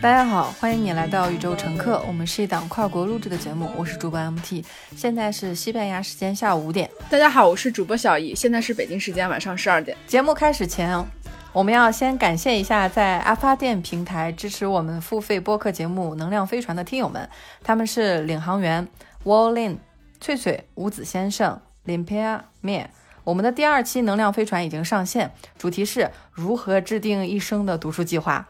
大家好，欢迎你来到宇宙乘客。我们是一档跨国录制的节目，我是主播 MT，现在是西班牙时间下午五点。大家好，我是主播小易，现在是北京时间晚上十二点。节目开始前，我们要先感谢一下在阿发电平台支持我们付费播客节目《能量飞船》的听友们，他们是领航员 Wallin、翠翠、五子先生、Limpia 面。我们的第二期《能量飞船》已经上线，主题是如何制定一生的读书计划。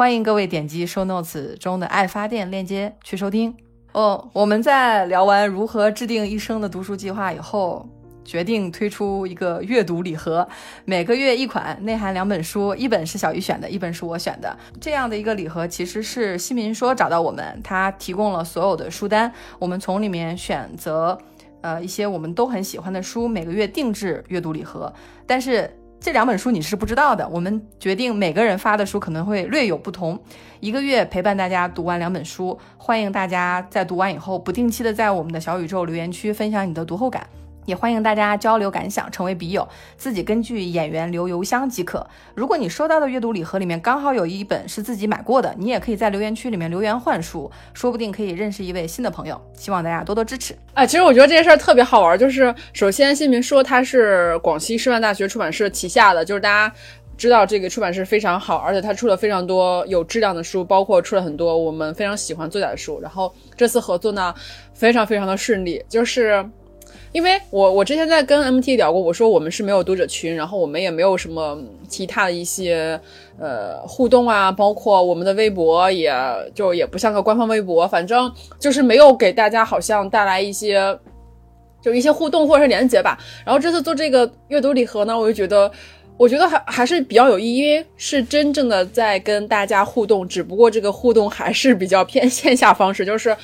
欢迎各位点击 show notes 中的爱发电链接去收听哦。我们在聊完如何制定一生的读书计划以后，决定推出一个阅读礼盒，每个月一款，内含两本书，一本是小鱼选的，一本是我选的。这样的一个礼盒其实是西民说找到我们，他提供了所有的书单，我们从里面选择呃一些我们都很喜欢的书，每个月定制阅读礼盒，但是。这两本书你是不知道的，我们决定每个人发的书可能会略有不同。一个月陪伴大家读完两本书，欢迎大家在读完以后不定期的在我们的小宇宙留言区分享你的读后感。也欢迎大家交流感想，成为笔友，自己根据演员留邮箱即可。如果你收到的阅读礼盒里面刚好有一本是自己买过的，你也可以在留言区里面留言换书，说不定可以认识一位新的朋友。希望大家多多支持。哎，其实我觉得这件事儿特别好玩，就是首先新民说它是广西师范大学出版社旗下的，就是大家知道这个出版社非常好，而且它出了非常多有质量的书，包括出了很多我们非常喜欢作家的书。然后这次合作呢，非常非常的顺利，就是。因为我我之前在跟 MT 聊过，我说我们是没有读者群，然后我们也没有什么其他的一些呃互动啊，包括我们的微博也就也不像个官方微博，反正就是没有给大家好像带来一些就一些互动或者是连接吧。然后这次做这个阅读礼盒呢，我就觉得我觉得还还是比较有意义，因为是真正的在跟大家互动，只不过这个互动还是比较偏线下方式，就是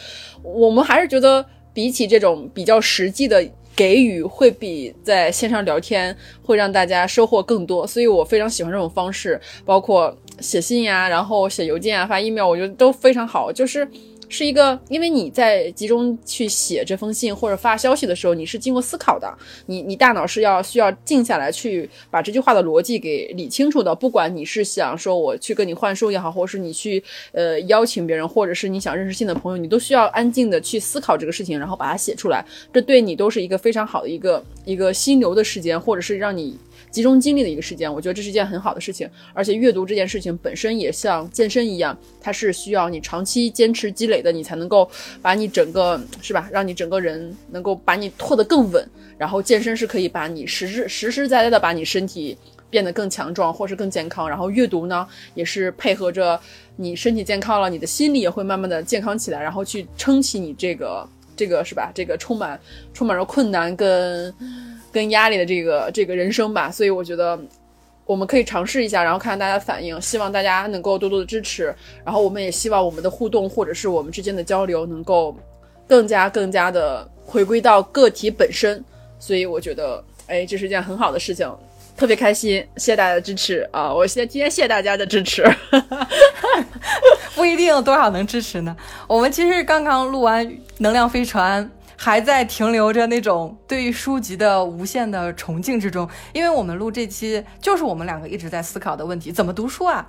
我们还是觉得。比起这种比较实际的给予，会比在线上聊天会让大家收获更多，所以我非常喜欢这种方式，包括写信呀，然后写邮件啊，发 email，我觉得都非常好，就是。是一个，因为你在集中去写这封信或者发消息的时候，你是经过思考的，你你大脑是要需要静下来去把这句话的逻辑给理清楚的。不管你是想说我去跟你换书也好，或是你去呃邀请别人，或者是你想认识新的朋友，你都需要安静的去思考这个事情，然后把它写出来。这对你都是一个非常好的一个一个心流的时间，或者是让你。集中精力的一个时间，我觉得这是一件很好的事情。而且阅读这件事情本身也像健身一样，它是需要你长期坚持积累的，你才能够把你整个是吧，让你整个人能够把你拖得更稳。然后健身是可以把你实实实实在在的把你身体变得更强壮，或是更健康。然后阅读呢，也是配合着你身体健康了，你的心理也会慢慢的健康起来，然后去撑起你这个这个是吧，这个充满充满着困难跟。跟压力的这个这个人生吧，所以我觉得我们可以尝试一下，然后看看大家反应。希望大家能够多多的支持，然后我们也希望我们的互动或者是我们之间的交流能够更加更加的回归到个体本身。所以我觉得，哎，这是一件很好的事情，特别开心。谢谢大家的支持啊！我先今天谢谢大家的支持，不一定多少能支持呢。我们其实刚刚录完《能量飞船》。还在停留着那种对于书籍的无限的崇敬之中，因为我们录这期就是我们两个一直在思考的问题：怎么读书啊？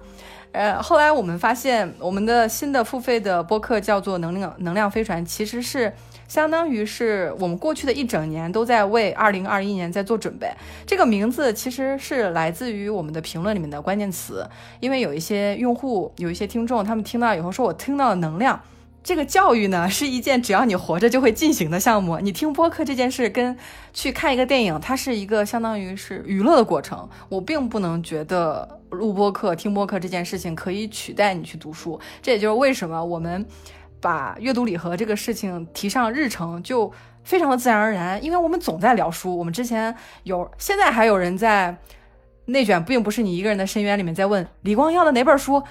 呃，后来我们发现，我们的新的付费的播客叫做《能量能量飞船》，其实是相当于是我们过去的一整年都在为二零二一年在做准备。这个名字其实是来自于我们的评论里面的关键词，因为有一些用户、有一些听众，他们听到以后说：“我听到了能量。”这个教育呢，是一件只要你活着就会进行的项目。你听播客这件事，跟去看一个电影，它是一个相当于是娱乐的过程。我并不能觉得录播课、听播客这件事情可以取代你去读书。这也就是为什么我们把阅读礼盒这个事情提上日程，就非常的自然而然。因为我们总在聊书，我们之前有，现在还有人在内卷，并不是你一个人的深渊里面在问李光耀的哪本书。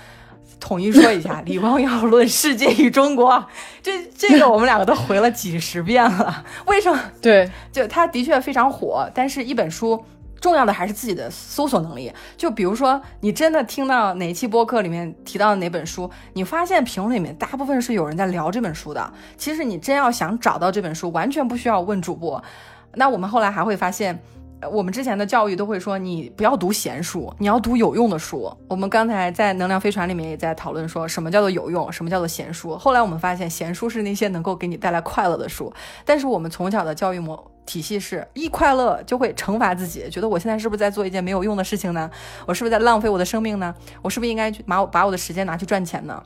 统一说一下，李光耀论世界与中国，这这个我们两个都回了几十遍了。为什么？对，就他的确非常火，但是一本书重要的还是自己的搜索能力。就比如说，你真的听到哪期播客里面提到的哪本书，你发现评论里面大部分是有人在聊这本书的。其实你真要想找到这本书，完全不需要问主播。那我们后来还会发现。我们之前的教育都会说，你不要读闲书，你要读有用的书。我们刚才在能量飞船里面也在讨论说，什么叫做有用，什么叫做闲书。后来我们发现，闲书是那些能够给你带来快乐的书。但是我们从小的教育模体系是一快乐就会惩罚自己，觉得我现在是不是在做一件没有用的事情呢？我是不是在浪费我的生命呢？我是不是应该去把我把我的时间拿去赚钱呢？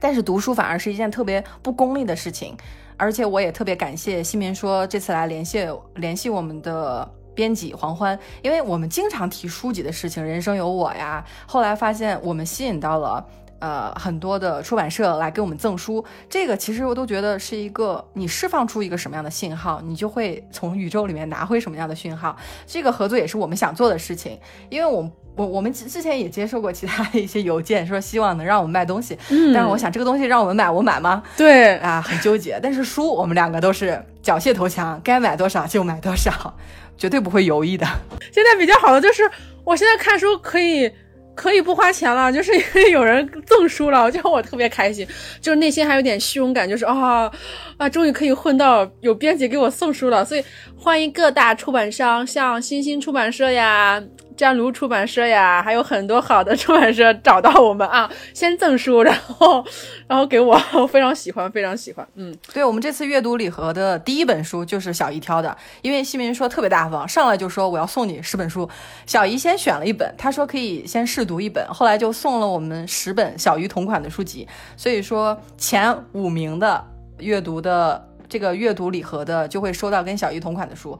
但是读书反而是一件特别不功利的事情。而且我也特别感谢西明说这次来联系联系我们的。编辑黄欢，因为我们经常提书籍的事情，人生有我呀。后来发现我们吸引到了呃很多的出版社来给我们赠书，这个其实我都觉得是一个你释放出一个什么样的信号，你就会从宇宙里面拿回什么样的讯号。这个合作也是我们想做的事情，因为我我我们之前也接受过其他的一些邮件，说希望能让我们卖东西，嗯但是我想这个东西让我们买，我买吗？对啊，很纠结。但是书我们两个都是缴械投降，该买多少就买多少。绝对不会犹豫的。现在比较好的就是，我现在看书可以可以不花钱了，就是因为有人赠书了，就我特别开心，就是内心还有点虚荣感，就是啊啊，终于可以混到有编辑给我送书了，所以欢迎各大出版商，像新星出版社呀。湛卢出版社呀，还有很多好的出版社找到我们啊，先赠书，然后，然后给我，我 非常喜欢，非常喜欢。嗯，对我们这次阅读礼盒的第一本书就是小姨挑的，因为西明说特别大方，上来就说我要送你十本书。小姨先选了一本，他说可以先试读一本，后来就送了我们十本小鱼同款的书籍。所以说前五名的阅读的这个阅读礼盒的就会收到跟小鱼同款的书。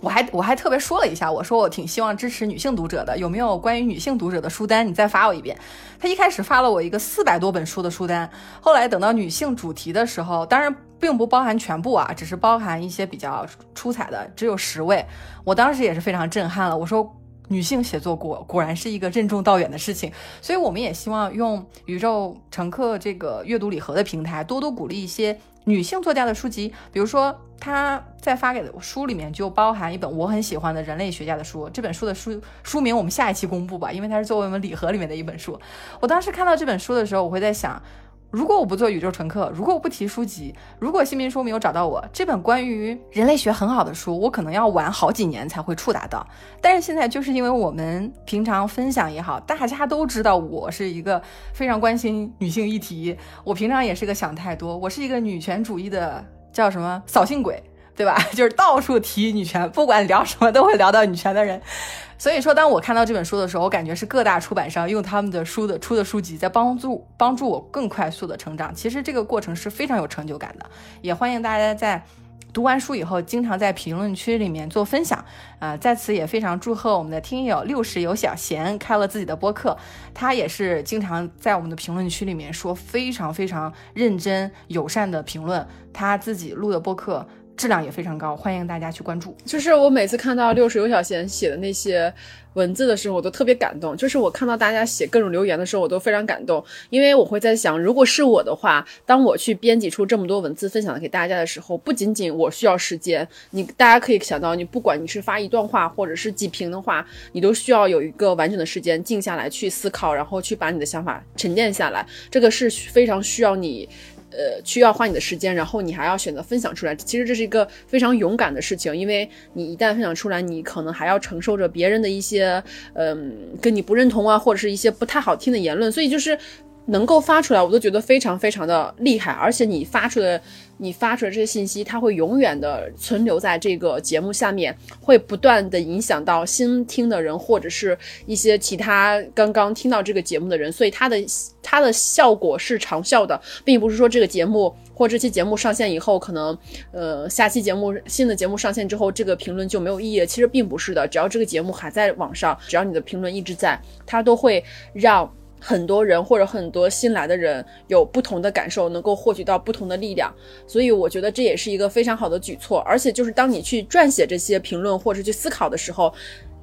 我还我还特别说了一下，我说我挺希望支持女性读者的，有没有关于女性读者的书单？你再发我一遍。他一开始发了我一个四百多本书的书单，后来等到女性主题的时候，当然并不包含全部啊，只是包含一些比较出彩的，只有十位。我当时也是非常震撼了，我说女性写作果果然是一个任重道远的事情，所以我们也希望用宇宙乘客这个阅读礼盒的平台，多多鼓励一些女性作家的书籍，比如说。她在发给的书里面就包含一本我很喜欢的人类学家的书，这本书的书书名我们下一期公布吧，因为它是作为我们礼盒里面的一本书。我当时看到这本书的时候，我会在想，如果我不做宇宙乘客，如果我不提书籍，如果新民书没有找到我，这本关于人类学很好的书，我可能要晚好几年才会触达到。但是现在就是因为我们平常分享也好，大家都知道我是一个非常关心女性议题，我平常也是个想太多，我是一个女权主义的。叫什么扫兴鬼，对吧？就是到处提女权，不管聊什么都会聊到女权的人。所以说，当我看到这本书的时候，我感觉是各大出版商用他们的书的出的书籍在帮助帮助我更快速的成长。其实这个过程是非常有成就感的。也欢迎大家在读完书以后，经常在评论区里面做分享。啊，在此也非常祝贺我们的听友六十有小贤开了自己的播客，他也是经常在我们的评论区里面说非常非常认真友善的评论，他自己录的播客。质量也非常高，欢迎大家去关注。就是我每次看到六十有小贤写的那些文字的时候，我都特别感动。就是我看到大家写各种留言的时候，我都非常感动，因为我会在想，如果是我的话，当我去编辑出这么多文字分享给大家的时候，不仅仅我需要时间，你大家可以想到，你不管你是发一段话或者是几屏的话，你都需要有一个完整的时间静下来去思考，然后去把你的想法沉淀下来，这个是非常需要你。呃，需要花你的时间，然后你还要选择分享出来。其实这是一个非常勇敢的事情，因为你一旦分享出来，你可能还要承受着别人的一些，嗯，跟你不认同啊，或者是一些不太好听的言论。所以就是能够发出来，我都觉得非常非常的厉害。而且你发出的。你发出来这些信息，它会永远的存留在这个节目下面，会不断的影响到新听的人，或者是一些其他刚刚听到这个节目的人，所以它的它的效果是长效的，并不是说这个节目或这期节目上线以后，可能呃下期节目新的节目上线之后，这个评论就没有意义了。其实并不是的，只要这个节目还在网上，只要你的评论一直在，它都会让。很多人或者很多新来的人有不同的感受，能够获取到不同的力量，所以我觉得这也是一个非常好的举措。而且就是当你去撰写这些评论或者去思考的时候，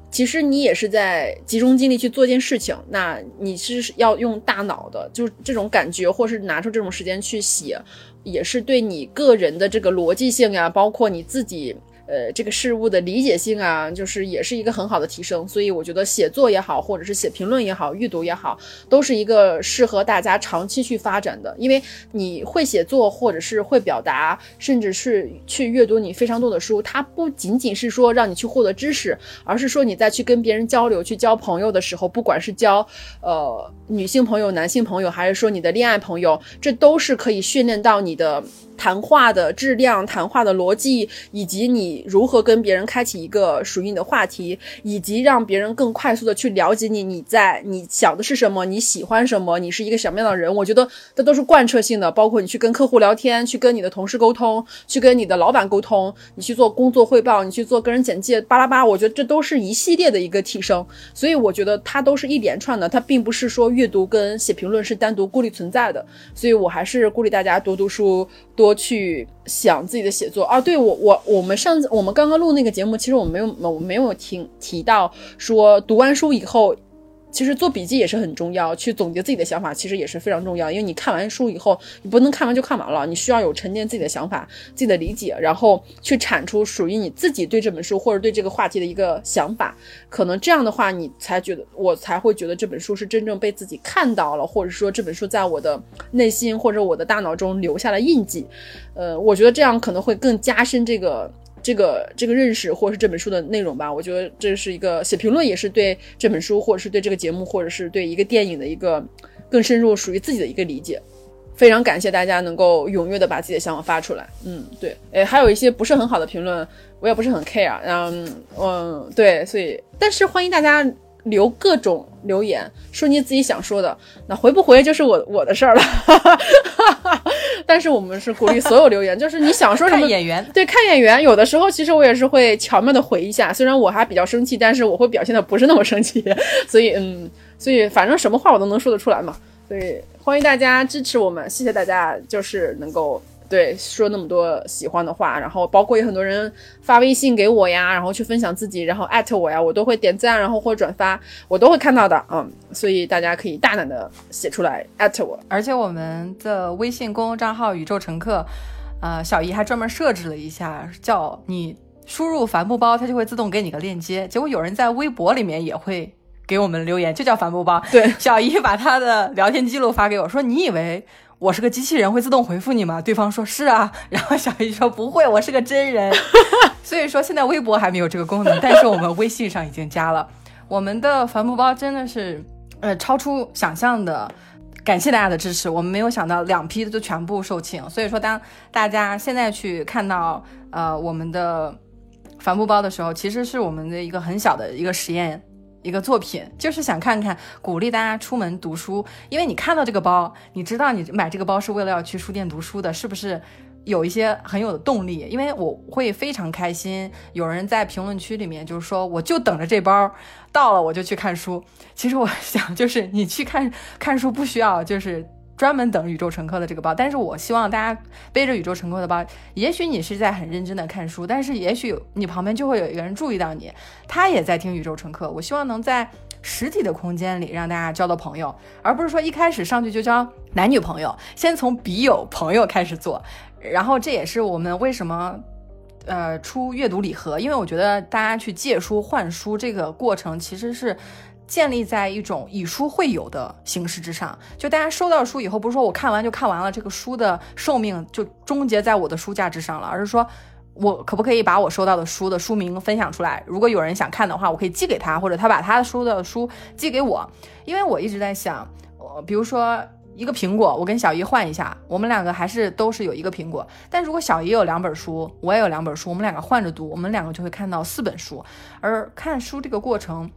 其实你也是在集中精力去做一件事情。那你是要用大脑的，就是这种感觉，或是拿出这种时间去写，也是对你个人的这个逻辑性呀，包括你自己。呃这个事物的理解性啊，就是也是一个很好的提升。所以我觉得写作也好，或者是写评论也好，阅读也好，都是一个适合大家长期去发展的。因为你会写作，或者是会表达，甚至是去阅读你非常多的书，它不仅仅是说让你去获得知识，而是说你在去跟别人交流、去交朋友的时候，不管是交呃女性朋友、男性朋友，还是说你的恋爱朋友，这都是可以训练到你的。谈话的质量、谈话的逻辑，以及你如何跟别人开启一个属于你的话题，以及让别人更快速的去了解你，你在你想的是什么，你喜欢什么，你是一个什么样的人？我觉得这都是贯彻性的。包括你去跟客户聊天，去跟你的同事沟通，去跟你的老板沟通，你去做工作汇报，你去做个人简介，巴拉巴，我觉得这都是一系列的一个提升。所以我觉得它都是一连串的，它并不是说阅读跟写评论是单独孤立存在的。所以我还是鼓励大家多读书，多。去想自己的写作啊！对我我我们上次我们刚刚录那个节目，其实我没有我没有听提到说读完书以后。其实做笔记也是很重要，去总结自己的想法其实也是非常重要。因为你看完书以后，你不能看完就看完了，你需要有沉淀自己的想法、自己的理解，然后去产出属于你自己对这本书或者对这个话题的一个想法。可能这样的话，你才觉得我才会觉得这本书是真正被自己看到了，或者说这本书在我的内心或者我的大脑中留下了印记。呃，我觉得这样可能会更加深这个。这个这个认识，或者是这本书的内容吧，我觉得这是一个写评论，也是对这本书，或者是对这个节目，或者是对一个电影的一个更深入、属于自己的一个理解。非常感谢大家能够踊跃的把自己的想法发出来。嗯，对，诶，还有一些不是很好的评论，我也不是很 care。嗯嗯，对，所以，但是欢迎大家。留各种留言，说你自己想说的，那回不回就是我我的事儿了。但是我们是鼓励所有留言，就是你想说什么演员，对，看演员。有的时候其实我也是会巧妙的回一下，虽然我还比较生气，但是我会表现的不是那么生气。所以嗯，所以反正什么话我都能说得出来嘛。所以欢迎大家支持我们，谢谢大家，就是能够。对，说那么多喜欢的话，然后包括有很多人发微信给我呀，然后去分享自己，然后艾特我呀，我都会点赞，然后或转发，我都会看到的，嗯，所以大家可以大胆的写出来艾特我。而且我们的微信公众账号宇宙乘客，呃，小姨还专门设置了一下，叫你输入帆布包，它就会自动给你个链接。结果有人在微博里面也会给我们留言，就叫帆布包。对，小姨把她的聊天记录发给我，说你以为。我是个机器人，会自动回复你吗？对方说是啊，然后小姨说不会，我是个真人。所以说现在微博还没有这个功能，但是我们微信上已经加了。我们的帆布包真的是呃超出想象的，感谢大家的支持。我们没有想到两批都全部售罄，所以说当大家现在去看到呃我们的帆布包的时候，其实是我们的一个很小的一个实验。一个作品，就是想看看鼓励大家出门读书，因为你看到这个包，你知道你买这个包是为了要去书店读书的，是不是有一些很有动力？因为我会非常开心，有人在评论区里面就是说，我就等着这包到了我就去看书。其实我想，就是你去看看书不需要就是。专门等宇宙乘客的这个包，但是我希望大家背着宇宙乘客的包，也许你是在很认真的看书，但是也许你旁边就会有一个人注意到你，他也在听宇宙乘客。我希望能在实体的空间里让大家交到朋友，而不是说一开始上去就交男女朋友，先从笔友朋友开始做。然后这也是我们为什么呃出阅读礼盒，因为我觉得大家去借书换书这个过程其实是。建立在一种以书会友的形式之上，就大家收到书以后，不是说我看完就看完了，这个书的寿命就终结在我的书架之上了，而是说我可不可以把我收到的书的书名分享出来？如果有人想看的话，我可以寄给他，或者他把他收到的书寄给我。因为我一直在想，呃，比如说一个苹果，我跟小姨换一下，我们两个还是都是有一个苹果。但如果小姨有两本书，我也有两本书，我们两个换着读，我们两个就会看到四本书。而看书这个过程。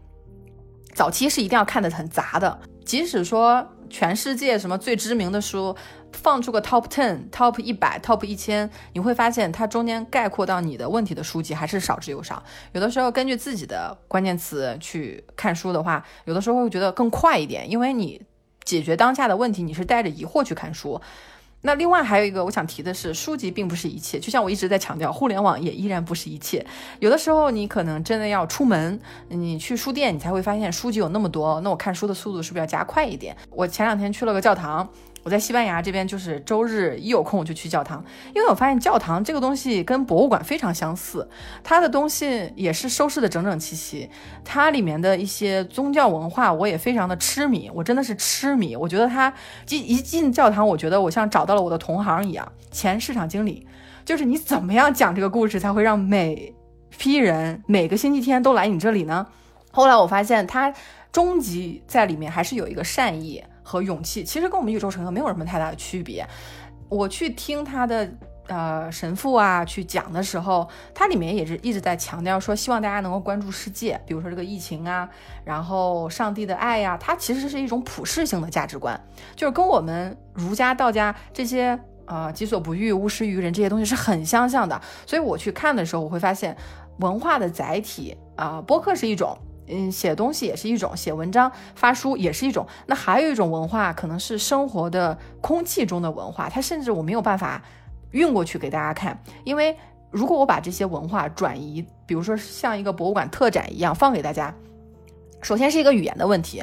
早期是一定要看的很杂的，即使说全世界什么最知名的书，放出个 top ten、top 一百、top 一千，你会发现它中间概括到你的问题的书籍还是少之又少。有的时候根据自己的关键词去看书的话，有的时候会觉得更快一点，因为你解决当下的问题，你是带着疑惑去看书。那另外还有一个我想提的是，书籍并不是一切，就像我一直在强调，互联网也依然不是一切。有的时候你可能真的要出门，你去书店，你才会发现书籍有那么多，那我看书的速度是不是要加快一点？我前两天去了个教堂，我在西班牙这边就是周日一有空就去教堂，因为我发现教堂这个东西跟博物馆非常相似，它的东西也是收拾的整整齐齐，它里面的一些宗教文化我也非常的痴迷，我真的是痴迷。我觉得它进一进教堂，我觉得我像找到了我的同行一样，前市场经理，就是你怎么样讲这个故事才会让每批人每个星期天都来你这里呢？后来我发现它终极在里面还是有一个善意。和勇气其实跟我们宇宙乘客没有什么太大的区别。我去听他的呃神父啊去讲的时候，他里面也是一直在强调说，希望大家能够关注世界，比如说这个疫情啊，然后上帝的爱呀，它其实是一种普世性的价值观，就是跟我们儒家、道家这些呃己所不欲，勿施于人这些东西是很相像的。所以我去看的时候，我会发现文化的载体啊，播客是一种。嗯，写东西也是一种，写文章、发书也是一种。那还有一种文化，可能是生活的空气中的文化，它甚至我没有办法运过去给大家看。因为如果我把这些文化转移，比如说像一个博物馆特展一样放给大家，首先是一个语言的问题。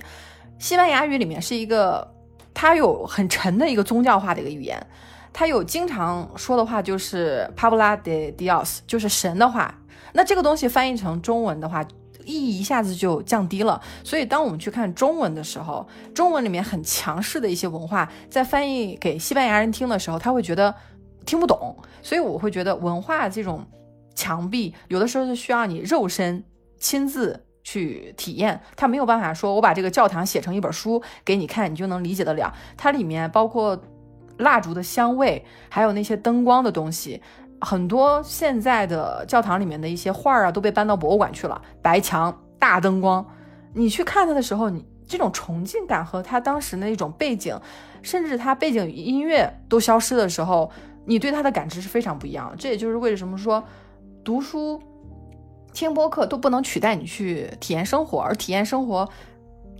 西班牙语里面是一个，它有很沉的一个宗教化的一个语言，它有经常说的话就是 “Pabla de Dios”，就是神的话。那这个东西翻译成中文的话。意义一下子就降低了，所以当我们去看中文的时候，中文里面很强势的一些文化，在翻译给西班牙人听的时候，他会觉得听不懂。所以我会觉得文化这种墙壁，有的时候是需要你肉身亲自去体验，他没有办法说我把这个教堂写成一本书给你看，你就能理解得了。它里面包括蜡烛的香味，还有那些灯光的东西。很多现在的教堂里面的一些画儿啊，都被搬到博物馆去了。白墙、大灯光，你去看它的时候，你这种崇敬感和它当时的那种背景，甚至它背景音乐都消失的时候，你对它的感知是非常不一样的。这也就是为什么说读书、听播客都不能取代你去体验生活，而体验生活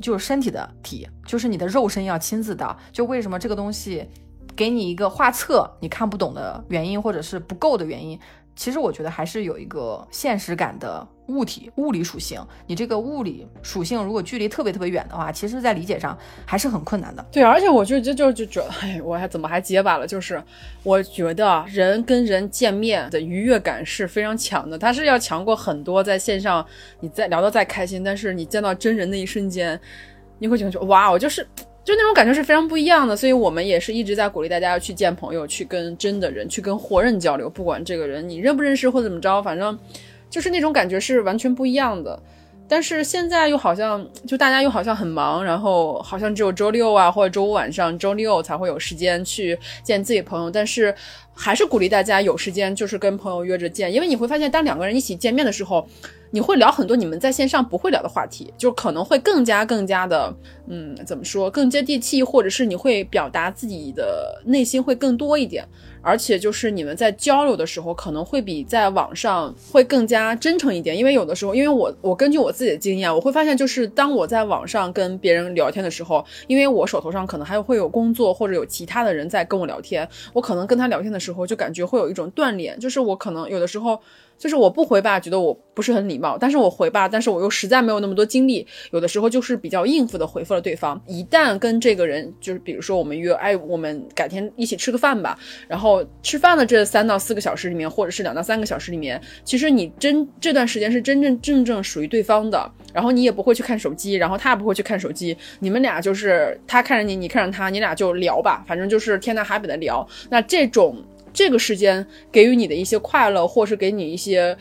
就是身体的体，就是你的肉身要亲自到。就为什么这个东西？给你一个画册，你看不懂的原因，或者是不够的原因，其实我觉得还是有一个现实感的物体物理属性。你这个物理属性如果距离特别特别远的话，其实在理解上还是很困难的。对，而且我就就就就觉得，哎，我还怎么还结巴了？就是我觉得人跟人见面的愉悦感是非常强的，它是要强过很多在线上你在聊得再开心，但是你见到真人的一瞬间，你会觉得哇，我就是。就那种感觉是非常不一样的，所以我们也是一直在鼓励大家要去见朋友，去跟真的人，去跟活人交流。不管这个人你认不认识或怎么着，反正就是那种感觉是完全不一样的。但是现在又好像，就大家又好像很忙，然后好像只有周六啊或者周五晚上、周六才会有时间去见自己朋友。但是还是鼓励大家有时间就是跟朋友约着见，因为你会发现，当两个人一起见面的时候。你会聊很多你们在线上不会聊的话题，就可能会更加更加的，嗯，怎么说，更接地气，或者是你会表达自己的内心会更多一点。而且就是你们在交流的时候，可能会比在网上会更加真诚一点，因为有的时候，因为我我根据我自己的经验，我会发现，就是当我在网上跟别人聊天的时候，因为我手头上可能还会有工作或者有其他的人在跟我聊天，我可能跟他聊天的时候就感觉会有一种断联，就是我可能有的时候就是我不回吧，觉得我不是很礼貌，但是我回吧，但是我又实在没有那么多精力，有的时候就是比较应付的回复了对方。一旦跟这个人就是比如说我们约，哎，我们改天一起吃个饭吧，然后。吃饭的这三到四个小时里面，或者是两到三个小时里面，其实你真这段时间是真真正正属于对方的，然后你也不会去看手机，然后他也不会去看手机，你们俩就是他看着你，你看着他，你俩就聊吧，反正就是天南海北的聊。那这种这个时间给予你的一些快乐，或是给你一些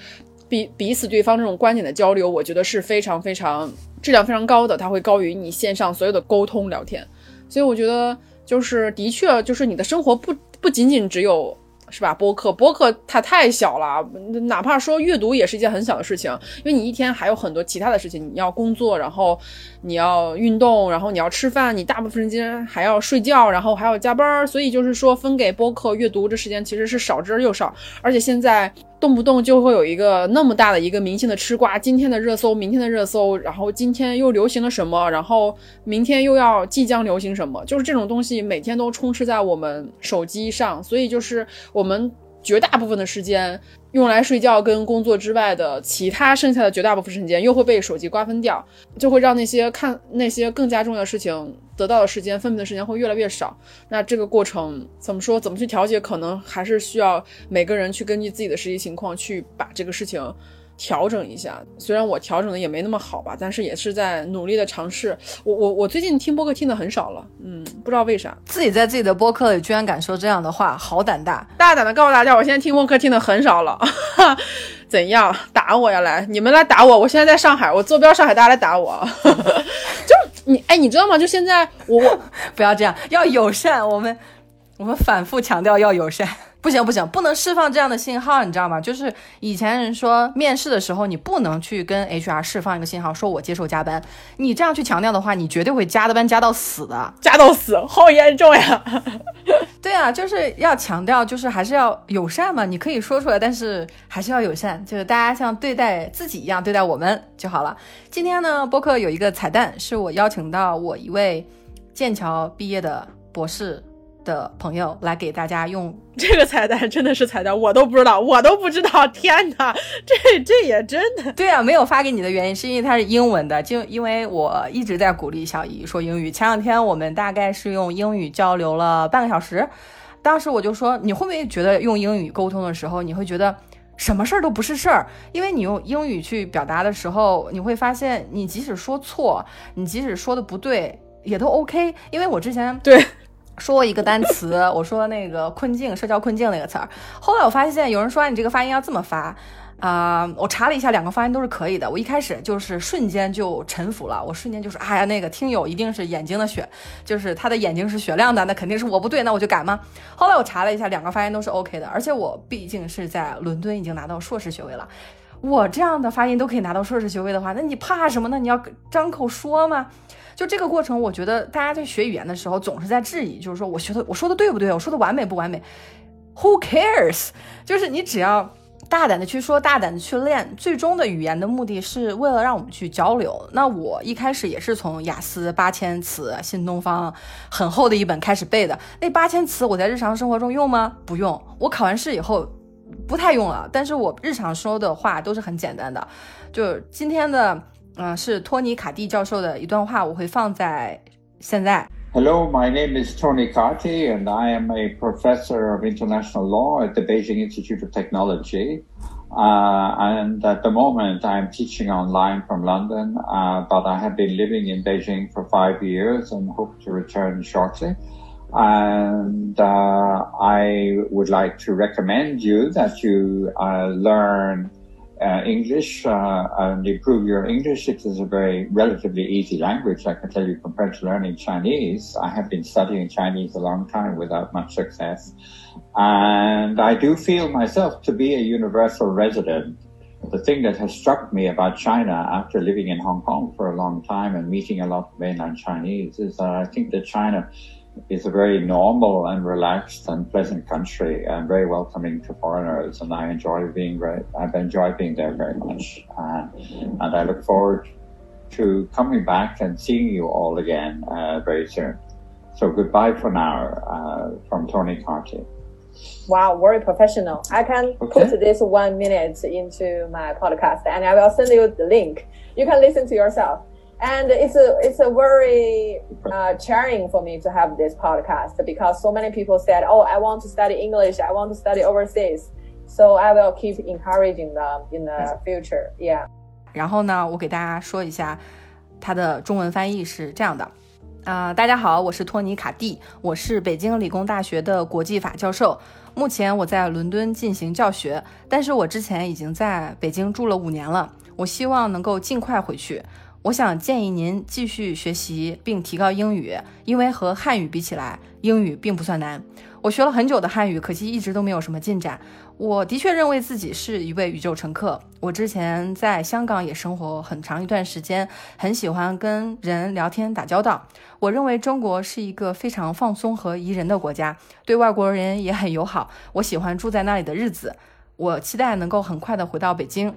彼彼此对方这种观点的交流，我觉得是非常非常质量非常高的，它会高于你线上所有的沟通聊天。所以我觉得就是的确就是你的生活不不仅仅只有。是吧？播客，播客它太小了，哪怕说阅读也是一件很小的事情，因为你一天还有很多其他的事情，你要工作，然后你要运动，然后你要吃饭，你大部分时间还要睡觉，然后还要加班，所以就是说分给播客阅读这时间其实是少之又少，而且现在。动不动就会有一个那么大的一个明星的吃瓜，今天的热搜，明天的热搜，然后今天又流行了什么，然后明天又要即将流行什么，就是这种东西每天都充斥在我们手机上，所以就是我们绝大部分的时间用来睡觉跟工作之外的其他剩下的绝大部分时间又会被手机瓜分掉，就会让那些看那些更加重要的事情得到的时间分配的时间会越来越少。那这个过程怎么说？怎么去调节？可能还是需要每个人去根据自己的实际情况去把这个事情。调整一下，虽然我调整的也没那么好吧，但是也是在努力的尝试。我我我最近听播客听的很少了，嗯，不知道为啥，自己在自己的播客里居然敢说这样的话，好胆大！大胆的告诉大家，我现在听播客听的很少了。怎样打我呀？来，你们来打我！我现在在上海，我坐标上海，大家来打我。就你哎，你知道吗？就现在我我 不要这样，要友善。我们我们反复强调要友善。不行不行，不能释放这样的信号，你知道吗？就是以前人说面试的时候，你不能去跟 HR 释放一个信号，说我接受加班。你这样去强调的话，你绝对会加的班加到死的，加到死，好严重呀！对啊，就是要强调，就是还是要友善嘛。你可以说出来，但是还是要友善，就是大家像对待自己一样对待我们就好了。今天呢，播客有一个彩蛋，是我邀请到我一位剑桥毕业的博士。的朋友来给大家用 这个彩蛋，真的是彩蛋，我都不知道，我都不知道，天哪，这这也真的？对啊，没有发给你的原因是因为它是英文的，就因为我一直在鼓励小姨说英语。前两天我们大概是用英语交流了半个小时，当时我就说，你会不会觉得用英语沟通的时候，你会觉得什么事儿都不是事儿？因为你用英语去表达的时候，你会发现，你即使说错，你即使说的不对，也都 OK。因为我之前对。说一个单词，我说那个困境，社交困境那个词儿。后来我发现有人说你这个发音要这么发，啊，我查了一下，两个发音都是可以的。我一开始就是瞬间就臣服了，我瞬间就是哎呀，那个听友一定是眼睛的雪，就是他的眼睛是雪亮的，那肯定是我不对，那我就改吗？后来我查了一下，两个发音都是 OK 的，而且我毕竟是在伦敦已经拿到硕士学位了，我这样的发音都可以拿到硕士学位的话，那你怕什么呢？你要张口说吗？就这个过程，我觉得大家在学语言的时候总是在质疑，就是说我学的我说的对不对，我说的完美不完美？Who cares？就是你只要大胆的去说，大胆的去练，最终的语言的目的是为了让我们去交流。那我一开始也是从雅思八千词、新东方很厚的一本开始背的。那八千词我在日常生活中用吗？不用。我考完试以后不太用了，但是我日常说的话都是很简单的。就今天的。嗯，是托尼卡蒂教授的一段话，我会放在现在。Hello, my name is Tony Kati, and I am a professor of international law at the Beijing Institute of Technology. Uh, and at the moment, I'm teaching online from London, uh, but I have been living in Beijing for five years and hope to return shortly. And uh, I would like to recommend you that you uh, learn uh, English uh, and improve your English. It is a very relatively easy language. I can tell you compared to learning Chinese. I have been studying Chinese a long time without much success. And I do feel myself to be a universal resident. The thing that has struck me about China after living in Hong Kong for a long time and meeting a lot of mainland Chinese is that I think that China is a very normal and relaxed and pleasant country and very welcoming to foreigners. And I enjoy being very, I've enjoyed being there very much. Uh, and I look forward to coming back and seeing you all again uh, very soon. So goodbye for now uh, from Tony Carty. Wow, very professional. I can okay. put this one minute into my podcast and I will send you the link. You can listen to yourself and it's a it's a very uh, cheering for me to have this podcast because so many people said, "Oh, I want to study English. I want to study overseas." So I will keep encouraging them in the future. Yeah. 然后呢，我给大家说一下它的中文翻译是这样的。啊、大家好，我是托尼卡蒂，我是北京理工大学的国际法教授。目前我在伦敦进行教学，但是我之前已经在北京住了五年了。我希望能够尽快回去。我想建议您继续学习并提高英语，因为和汉语比起来，英语并不算难。我学了很久的汉语，可惜一直都没有什么进展。我的确认为自己是一位宇宙乘客。我之前在香港也生活很长一段时间，很喜欢跟人聊天打交道。我认为中国是一个非常放松和宜人的国家，对外国人也很友好。我喜欢住在那里的日子。我期待能够很快的回到北京。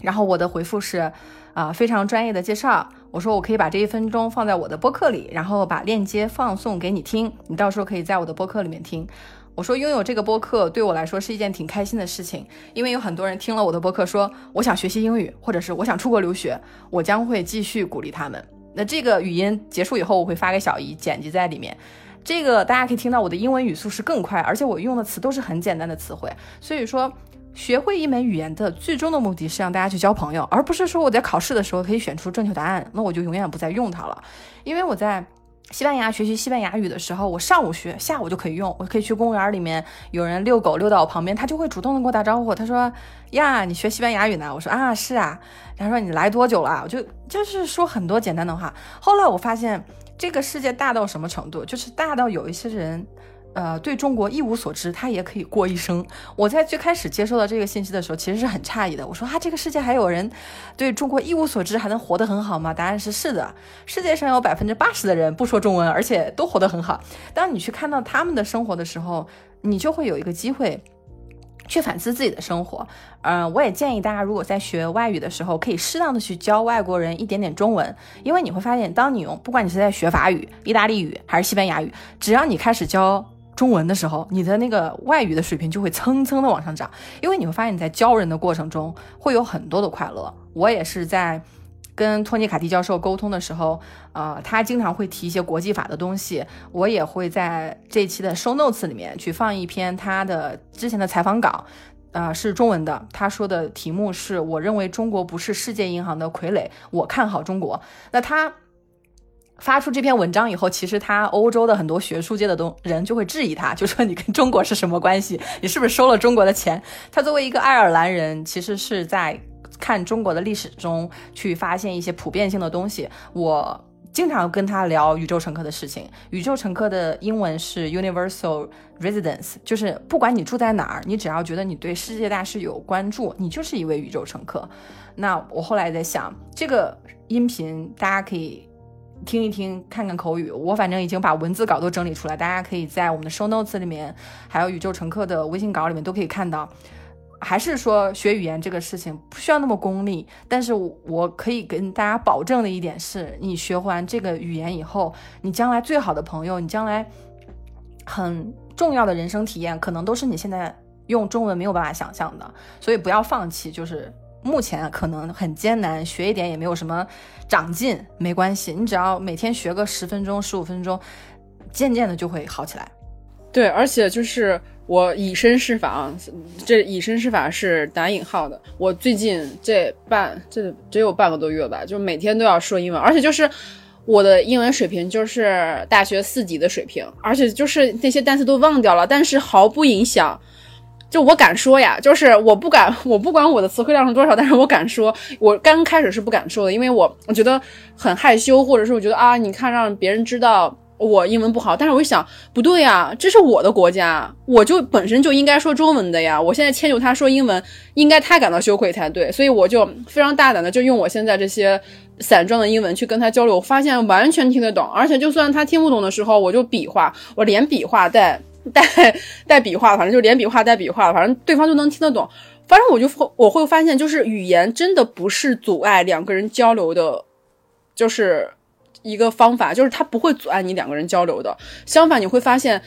然后我的回复是。啊，非常专业的介绍。我说我可以把这一分钟放在我的播客里，然后把链接放送给你听，你到时候可以在我的播客里面听。我说拥有这个播客对我来说是一件挺开心的事情，因为有很多人听了我的播客说我想学习英语，或者是我想出国留学，我将会继续鼓励他们。那这个语音结束以后，我会发给小姨剪辑在里面。这个大家可以听到我的英文语速是更快，而且我用的词都是很简单的词汇。所以说，学会一门语言的最终的目的是让大家去交朋友，而不是说我在考试的时候可以选出正确答案，那我就永远不再用它了。因为我在西班牙学习西班牙语的时候，我上午学，下午就可以用。我可以去公园里面，有人遛狗遛到我旁边，他就会主动的跟我打招呼。他说：“呀，你学西班牙语呢？”我说：“啊，是啊。”他说：“你来多久了？”我就就是说很多简单的话。后来我发现。这个世界大到什么程度？就是大到有一些人，呃，对中国一无所知，他也可以过一生。我在最开始接受到这个信息的时候，其实是很诧异的。我说啊，这个世界还有人对中国一无所知，还能活得很好吗？答案是是的。世界上有百分之八十的人不说中文，而且都活得很好。当你去看到他们的生活的时候，你就会有一个机会。去反思自己的生活，嗯，我也建议大家，如果在学外语的时候，可以适当的去教外国人一点点中文，因为你会发现，当你用，不管你是在学法语、意大利语还是西班牙语，只要你开始教中文的时候，你的那个外语的水平就会蹭蹭的往上涨，因为你会发现你在教人的过程中会有很多的快乐。我也是在。跟托尼卡蒂教授沟通的时候，呃，他经常会提一些国际法的东西，我也会在这期的 show notes 里面去放一篇他的之前的采访稿，呃，是中文的。他说的题目是我认为中国不是世界银行的傀儡，我看好中国。那他发出这篇文章以后，其实他欧洲的很多学术界的东人就会质疑他，就说你跟中国是什么关系？你是不是收了中国的钱？他作为一个爱尔兰人，其实是在。看中国的历史中去发现一些普遍性的东西。我经常跟他聊宇宙乘客的事情。宇宙乘客的英文是 universal residence，就是不管你住在哪儿，你只要觉得你对世界大事有关注，你就是一位宇宙乘客。那我后来在想，这个音频大家可以听一听，看看口语。我反正已经把文字稿都整理出来，大家可以在我们的 show notes 里面，还有宇宙乘客的微信稿里面都可以看到。还是说学语言这个事情不需要那么功利，但是我可以跟大家保证的一点是，你学完这个语言以后，你将来最好的朋友，你将来很重要的人生体验，可能都是你现在用中文没有办法想象的。所以不要放弃，就是目前可能很艰难，学一点也没有什么长进，没关系，你只要每天学个十分钟、十五分钟，渐渐的就会好起来。对，而且就是。我以身试法啊，这以身试法是打引号的。我最近这半这只有半个多月吧，就每天都要说英文，而且就是我的英文水平就是大学四级的水平，而且就是那些单词都忘掉了，但是毫不影响，就我敢说呀，就是我不敢，我不管我的词汇量是多少，但是我敢说，我刚开始是不敢说的，因为我我觉得很害羞，或者是我觉得啊，你看让别人知道。我英文不好，但是我一想，不对呀，这是我的国家，我就本身就应该说中文的呀。我现在迁就他说英文，应该他感到羞愧才对，所以我就非常大胆的就用我现在这些散装的英文去跟他交流，我发现完全听得懂，而且就算他听不懂的时候，我就比划，我连比划带 带带笔画，反正就连笔画带笔画，反正对方就能听得懂。反正我就我会发现，就是语言真的不是阻碍两个人交流的，就是。一个方法就是它不会阻碍你两个人交流的，相反你会发现，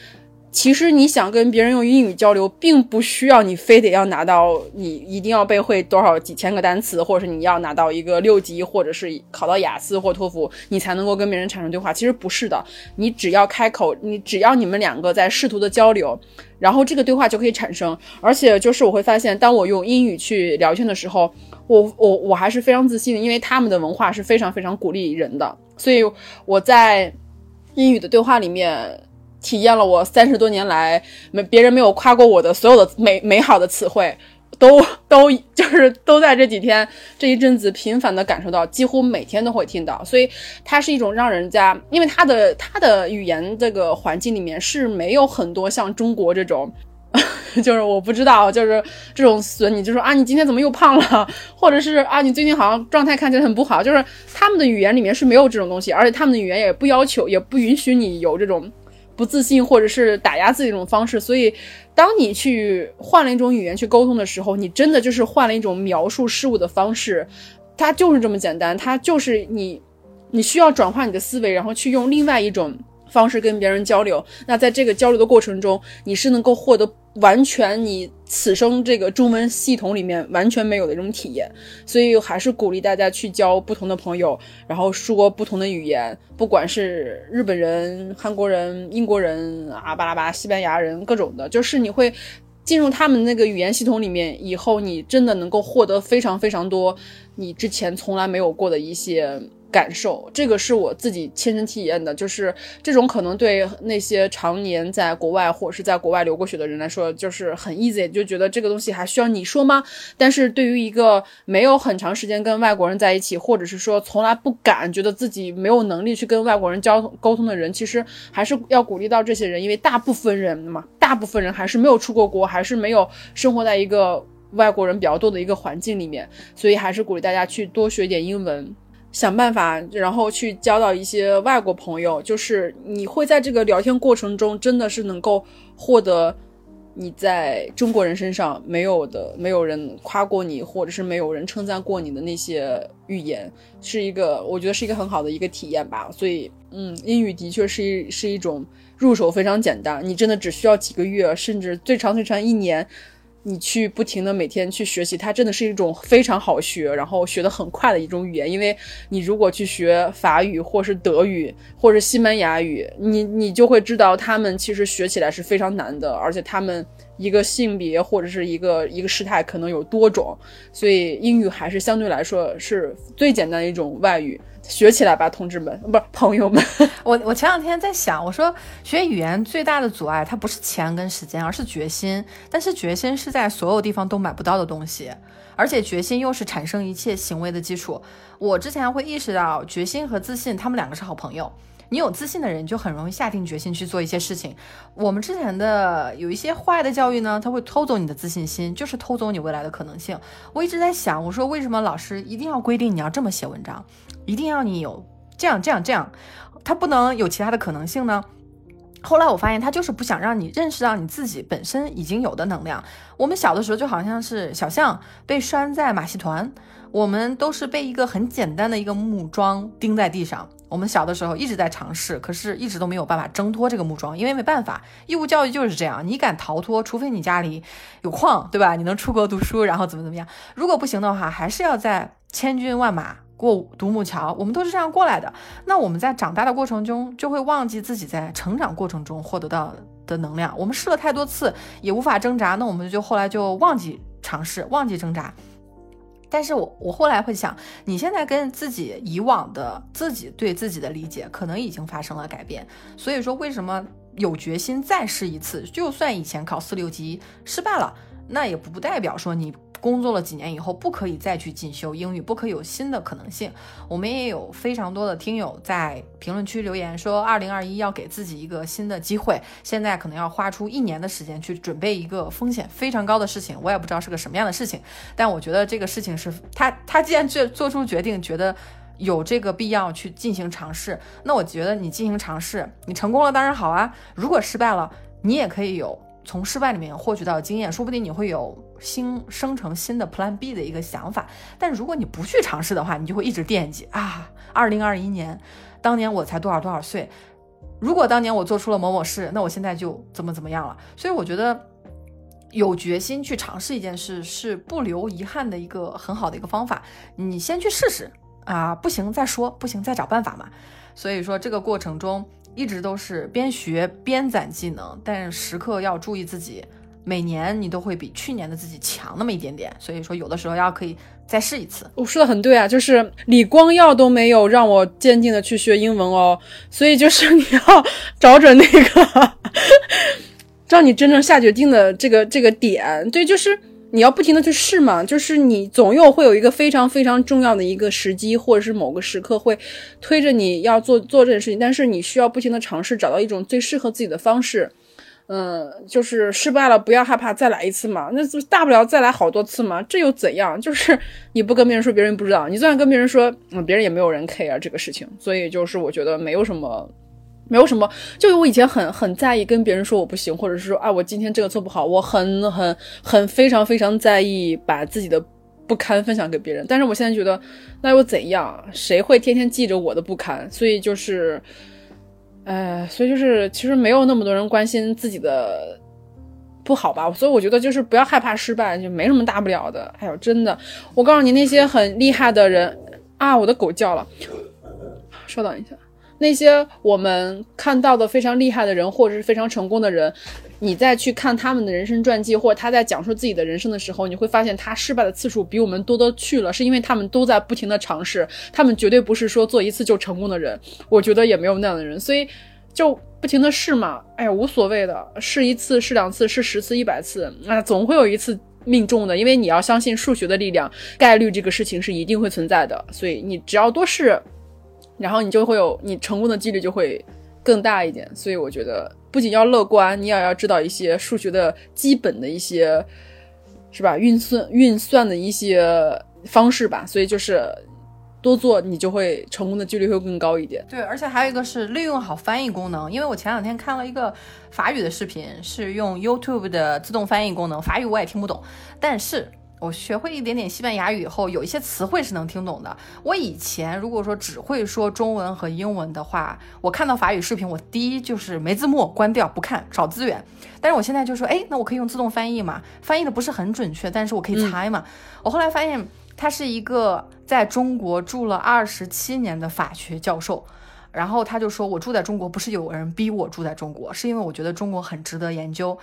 其实你想跟别人用英语交流，并不需要你非得要拿到你一定要背会多少几千个单词，或者是你要拿到一个六级，或者是考到雅思或托福，你才能够跟别人产生对话。其实不是的，你只要开口，你只要你们两个在试图的交流，然后这个对话就可以产生。而且就是我会发现，当我用英语去聊天的时候，我我我还是非常自信的，因为他们的文化是非常非常鼓励人的。所以我在英语的对话里面体验了我三十多年来没别人没有夸过我的所有的美美好的词汇，都都就是都在这几天这一阵子频繁的感受到，几乎每天都会听到。所以它是一种让人家，因为它的它的语言这个环境里面是没有很多像中国这种。就是我不知道，就是这种损，你就说啊，你今天怎么又胖了？或者是啊，你最近好像状态看起来很不好。就是他们的语言里面是没有这种东西，而且他们的语言也不要求，也不允许你有这种不自信或者是打压自己这种方式。所以，当你去换了一种语言去沟通的时候，你真的就是换了一种描述事物的方式。它就是这么简单，它就是你，你需要转化你的思维，然后去用另外一种。方式跟别人交流。那在这个交流的过程中，你是能够获得完全你此生这个中文系统里面完全没有的这种体验。所以还是鼓励大家去交不同的朋友，然后说不同的语言，不管是日本人、韩国人、英国人啊，巴拉巴、西班牙人，各种的，就是你会。进入他们那个语言系统里面以后，你真的能够获得非常非常多你之前从来没有过的一些。感受，这个是我自己亲身体验的，就是这种可能对那些常年在国外或者是在国外留过学的人来说，就是很 easy，就觉得这个东西还需要你说吗？但是对于一个没有很长时间跟外国人在一起，或者是说从来不敢觉得自己没有能力去跟外国人交沟通的人，其实还是要鼓励到这些人，因为大部分人嘛，大部分人还是没有出过国，还是没有生活在一个外国人比较多的一个环境里面，所以还是鼓励大家去多学一点英文。想办法，然后去交到一些外国朋友，就是你会在这个聊天过程中，真的是能够获得你在中国人身上没有的，没有人夸过你，或者是没有人称赞过你的那些语言，是一个我觉得是一个很好的一个体验吧。所以，嗯，英语的确是一是一种入手非常简单，你真的只需要几个月，甚至最长最长一年。你去不停的每天去学习，它真的是一种非常好学，然后学得很快的一种语言。因为你如果去学法语，或是德语，或是西班牙语，你你就会知道，他们其实学起来是非常难的，而且他们一个性别或者是一个一个时态可能有多种，所以英语还是相对来说是最简单的一种外语。学起来吧，同志们，不是朋友们。我我前两天在想，我说学语言最大的阻碍，它不是钱跟时间，而是决心。但是决心是在所有地方都买不到的东西，而且决心又是产生一切行为的基础。我之前会意识到，决心和自信，他们两个是好朋友。你有自信的人就很容易下定决心去做一些事情。我们之前的有一些坏的教育呢，他会偷走你的自信心，就是偷走你未来的可能性。我一直在想，我说为什么老师一定要规定你要这么写文章，一定要你有这样这样这样，他不能有其他的可能性呢？后来我发现，他就是不想让你认识到你自己本身已经有的能量。我们小的时候就好像是小象被拴在马戏团，我们都是被一个很简单的一个木桩钉在地上。我们小的时候一直在尝试，可是一直都没有办法挣脱这个木桩，因为没办法，义务教育就是这样，你敢逃脱，除非你家里有矿，对吧？你能出国读书，然后怎么怎么样？如果不行的话，还是要在千军万马过独木桥。我们都是这样过来的。那我们在长大的过程中，就会忘记自己在成长过程中获得到的能量。我们试了太多次，也无法挣扎，那我们就后来就忘记尝试，忘记挣扎。但是我我后来会想，你现在跟自己以往的自己对自己的理解，可能已经发生了改变。所以说，为什么有决心再试一次？就算以前考四六级失败了，那也不代表说你。工作了几年以后，不可以再去进修英语，不可以有新的可能性。我们也有非常多的听友在评论区留言说，二零二一要给自己一个新的机会，现在可能要花出一年的时间去准备一个风险非常高的事情。我也不知道是个什么样的事情，但我觉得这个事情是他他既然做做出决定，觉得有这个必要去进行尝试，那我觉得你进行尝试，你成功了当然好啊，如果失败了，你也可以有。从失败里面获取到经验，说不定你会有新生成新的 Plan B 的一个想法。但如果你不去尝试的话，你就会一直惦记啊。二零二一年，当年我才多少多少岁，如果当年我做出了某某事，那我现在就怎么怎么样了。所以我觉得有决心去尝试一件事是不留遗憾的一个很好的一个方法。你先去试试啊，不行再说，不行再找办法嘛。所以说这个过程中。一直都是边学边攒技能，但时刻要注意自己，每年你都会比去年的自己强那么一点点。所以说，有的时候要可以再试一次。我说的很对啊，就是李光耀都没有让我坚定的去学英文哦，所以就是你要找准那个让你真正下决定的这个这个点。对，就是。你要不停的去试嘛，就是你总有会有一个非常非常重要的一个时机，或者是某个时刻会推着你要做做这件事情，但是你需要不停的尝试，找到一种最适合自己的方式。嗯，就是失败了不要害怕，再来一次嘛，那大不了再来好多次嘛，这又怎样？就是你不跟别人说，别人不知道；你就算跟别人说，嗯，别人也没有人 care 这个事情。所以就是我觉得没有什么。没有什么，就我以前很很在意跟别人说我不行，或者是说啊我今天这个做不好，我很很很非常非常在意把自己的不堪分享给别人。但是我现在觉得那又怎样？谁会天天记着我的不堪？所以就是呃，所以就是其实没有那么多人关心自己的不好吧，所以我觉得就是不要害怕失败，就没什么大不了的。哎呦，真的，我告诉你，那些很厉害的人啊，我的狗叫了，稍等一下。那些我们看到的非常厉害的人，或者是非常成功的人，你再去看他们的人生传记，或者他在讲述自己的人生的时候，你会发现他失败的次数比我们多多去了，是因为他们都在不停的尝试，他们绝对不是说做一次就成功的人，我觉得也没有那样的人，所以就不停的试嘛，哎呀，无所谓的，试一次，试两次，试十次，一百次，那总会有一次命中的，因为你要相信数学的力量，概率这个事情是一定会存在的，所以你只要多试。然后你就会有你成功的几率就会更大一点，所以我觉得不仅要乐观，你也要知道一些数学的基本的一些，是吧？运算运算的一些方式吧。所以就是多做，你就会成功的几率会更高一点。对，而且还有一个是利用好翻译功能，因为我前两天看了一个法语的视频，是用 YouTube 的自动翻译功能，法语我也听不懂，但是。我学会一点点西班牙语以后，有一些词汇是能听懂的。我以前如果说只会说中文和英文的话，我看到法语视频，我第一就是没字幕，关掉不看，找资源。但是我现在就说，哎，那我可以用自动翻译嘛？翻译的不是很准确，但是我可以猜嘛。我后来发现，他是一个在中国住了二十七年的法学教授，然后他就说，我住在中国不是有人逼我住在中国，是因为我觉得中国很值得研究。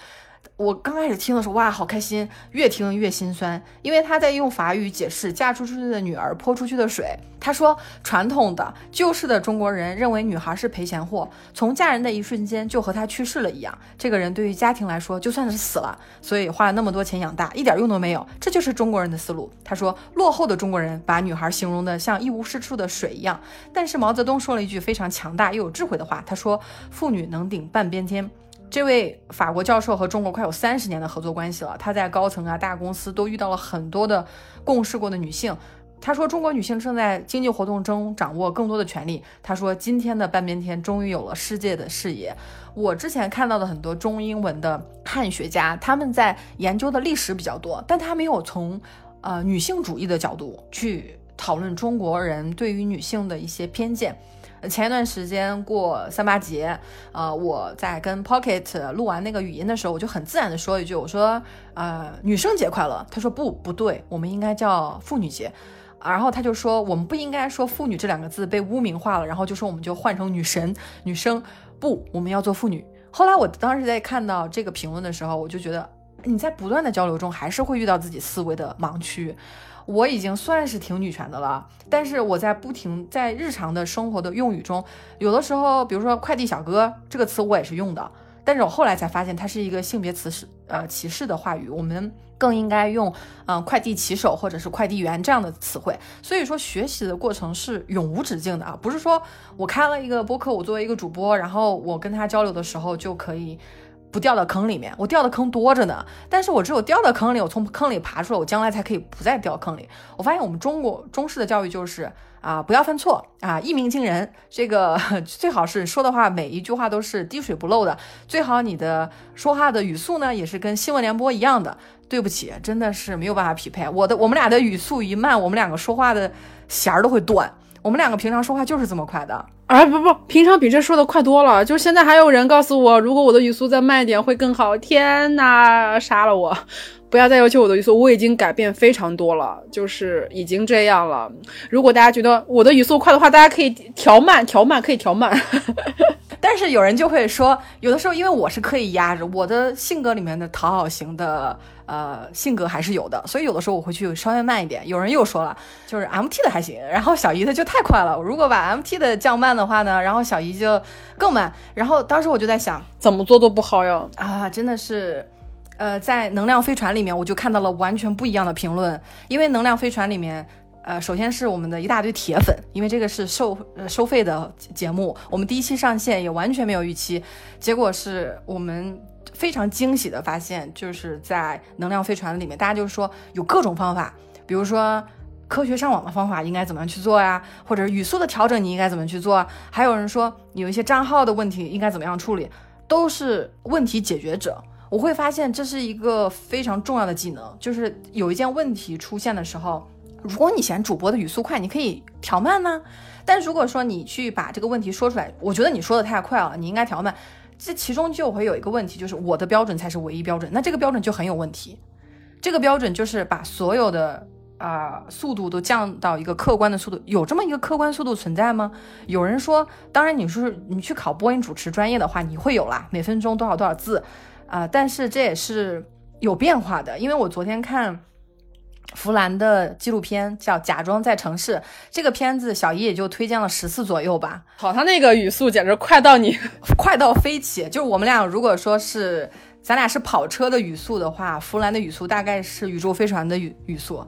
我刚开始听的时候，哇，好开心！越听越心酸，因为他在用法语解释嫁出去的女儿泼出去的水。他说，传统的旧式的中国人认为女孩是赔钱货，从嫁人的一瞬间就和她去世了一样。这个人对于家庭来说，就算是死了，所以花了那么多钱养大，一点用都没有。这就是中国人的思路。他说，落后的中国人把女孩形容的像一无是处的水一样。但是毛泽东说了一句非常强大又有智慧的话，他说，妇女能顶半边天。这位法国教授和中国快有三十年的合作关系了，他在高层啊、大公司都遇到了很多的共事过的女性。他说，中国女性正在经济活动中掌握更多的权利。他说，今天的半边天终于有了世界的视野。我之前看到的很多中英文的汉学家，他们在研究的历史比较多，但他没有从呃女性主义的角度去讨论中国人对于女性的一些偏见。前一段时间过三八节，呃，我在跟 Pocket 录完那个语音的时候，我就很自然的说一句，我说，呃，女生节快乐。他说不，不对，我们应该叫妇女节。然后他就说，我们不应该说妇女这两个字被污名化了，然后就说我们就换成女神、女生。不，我们要做妇女。后来我当时在看到这个评论的时候，我就觉得你在不断的交流中还是会遇到自己思维的盲区。我已经算是挺女权的了，但是我在不停在日常的生活的用语中，有的时候，比如说快递小哥这个词我也是用的，但是我后来才发现它是一个性别词是呃歧视的话语，我们更应该用嗯快递骑手或者是快递员这样的词汇。所以说学习的过程是永无止境的啊，不是说我开了一个播客，我作为一个主播，然后我跟他交流的时候就可以。不掉到坑里面，我掉的坑多着呢。但是我只有掉到坑里，我从坑里爬出来，我将来才可以不再掉坑里。我发现我们中国中式的教育就是啊，不要犯错啊，一鸣惊人。这个 最好是说的话，每一句话都是滴水不漏的。最好你的说话的语速呢，也是跟新闻联播一样的。对不起，真的是没有办法匹配。我的我们俩的语速一慢，我们两个说话的弦儿都会断。我们两个平常说话就是这么快的。哎不不，平常比这说的快多了。就是现在还有人告诉我，如果我的语速再慢一点会更好。天呐，杀了我！不要再要求我的语速，我已经改变非常多了，就是已经这样了。如果大家觉得我的语速快的话，大家可以调慢，调慢可以调慢。但是有人就会说，有的时候因为我是刻意压着我的性格里面的讨好型的呃性格还是有的，所以有的时候我会去稍微慢一点。有人又说了，就是 MT 的还行，然后小姨的就太快了。如果把 MT 的降慢的话呢，然后小姨就更慢。然后当时我就在想，怎么做都不好呀啊，真的是，呃，在能量飞船里面我就看到了完全不一样的评论，因为能量飞船里面。呃，首先是我们的一大堆铁粉，因为这个是收呃收费的节目，我们第一期上线也完全没有预期，结果是我们非常惊喜的发现，就是在能量飞船里面，大家就是说有各种方法，比如说科学上网的方法应该怎么样去做呀，或者语速的调整你应该怎么去做，还有人说有一些账号的问题应该怎么样处理，都是问题解决者。我会发现这是一个非常重要的技能，就是有一件问题出现的时候。如果你嫌主播的语速快，你可以调慢呢。但如果说你去把这个问题说出来，我觉得你说的太快了，你应该调慢。这其中就会有一个问题，就是我的标准才是唯一标准，那这个标准就很有问题。这个标准就是把所有的啊速度都降到一个客观的速度，有这么一个客观速度存在吗？有人说，当然你是你去考播音主持专业的话，你会有啦，每分钟多少多少字啊，但是这也是有变化的，因为我昨天看。弗兰的纪录片叫《假装在城市》，这个片子小姨也就推荐了十次左右吧。好，他那个语速简直快到你 快到飞起。就是我们俩如果说是咱俩是跑车的语速的话，弗兰的语速大概是宇宙飞船的语语速，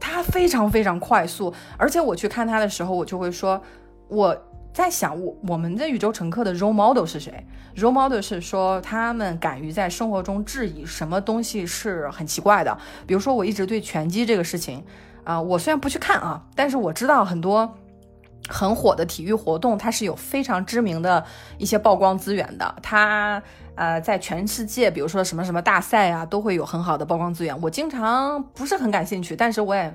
他非常非常快速。而且我去看他的时候，我就会说，我。在想我我们的宇宙乘客的 role model 是谁？role model 是说他们敢于在生活中质疑什么东西是很奇怪的。比如说，我一直对拳击这个事情，啊，我虽然不去看啊，但是我知道很多很火的体育活动，它是有非常知名的一些曝光资源的。它呃，在全世界，比如说什么什么大赛啊，都会有很好的曝光资源。我经常不是很感兴趣，但是我也。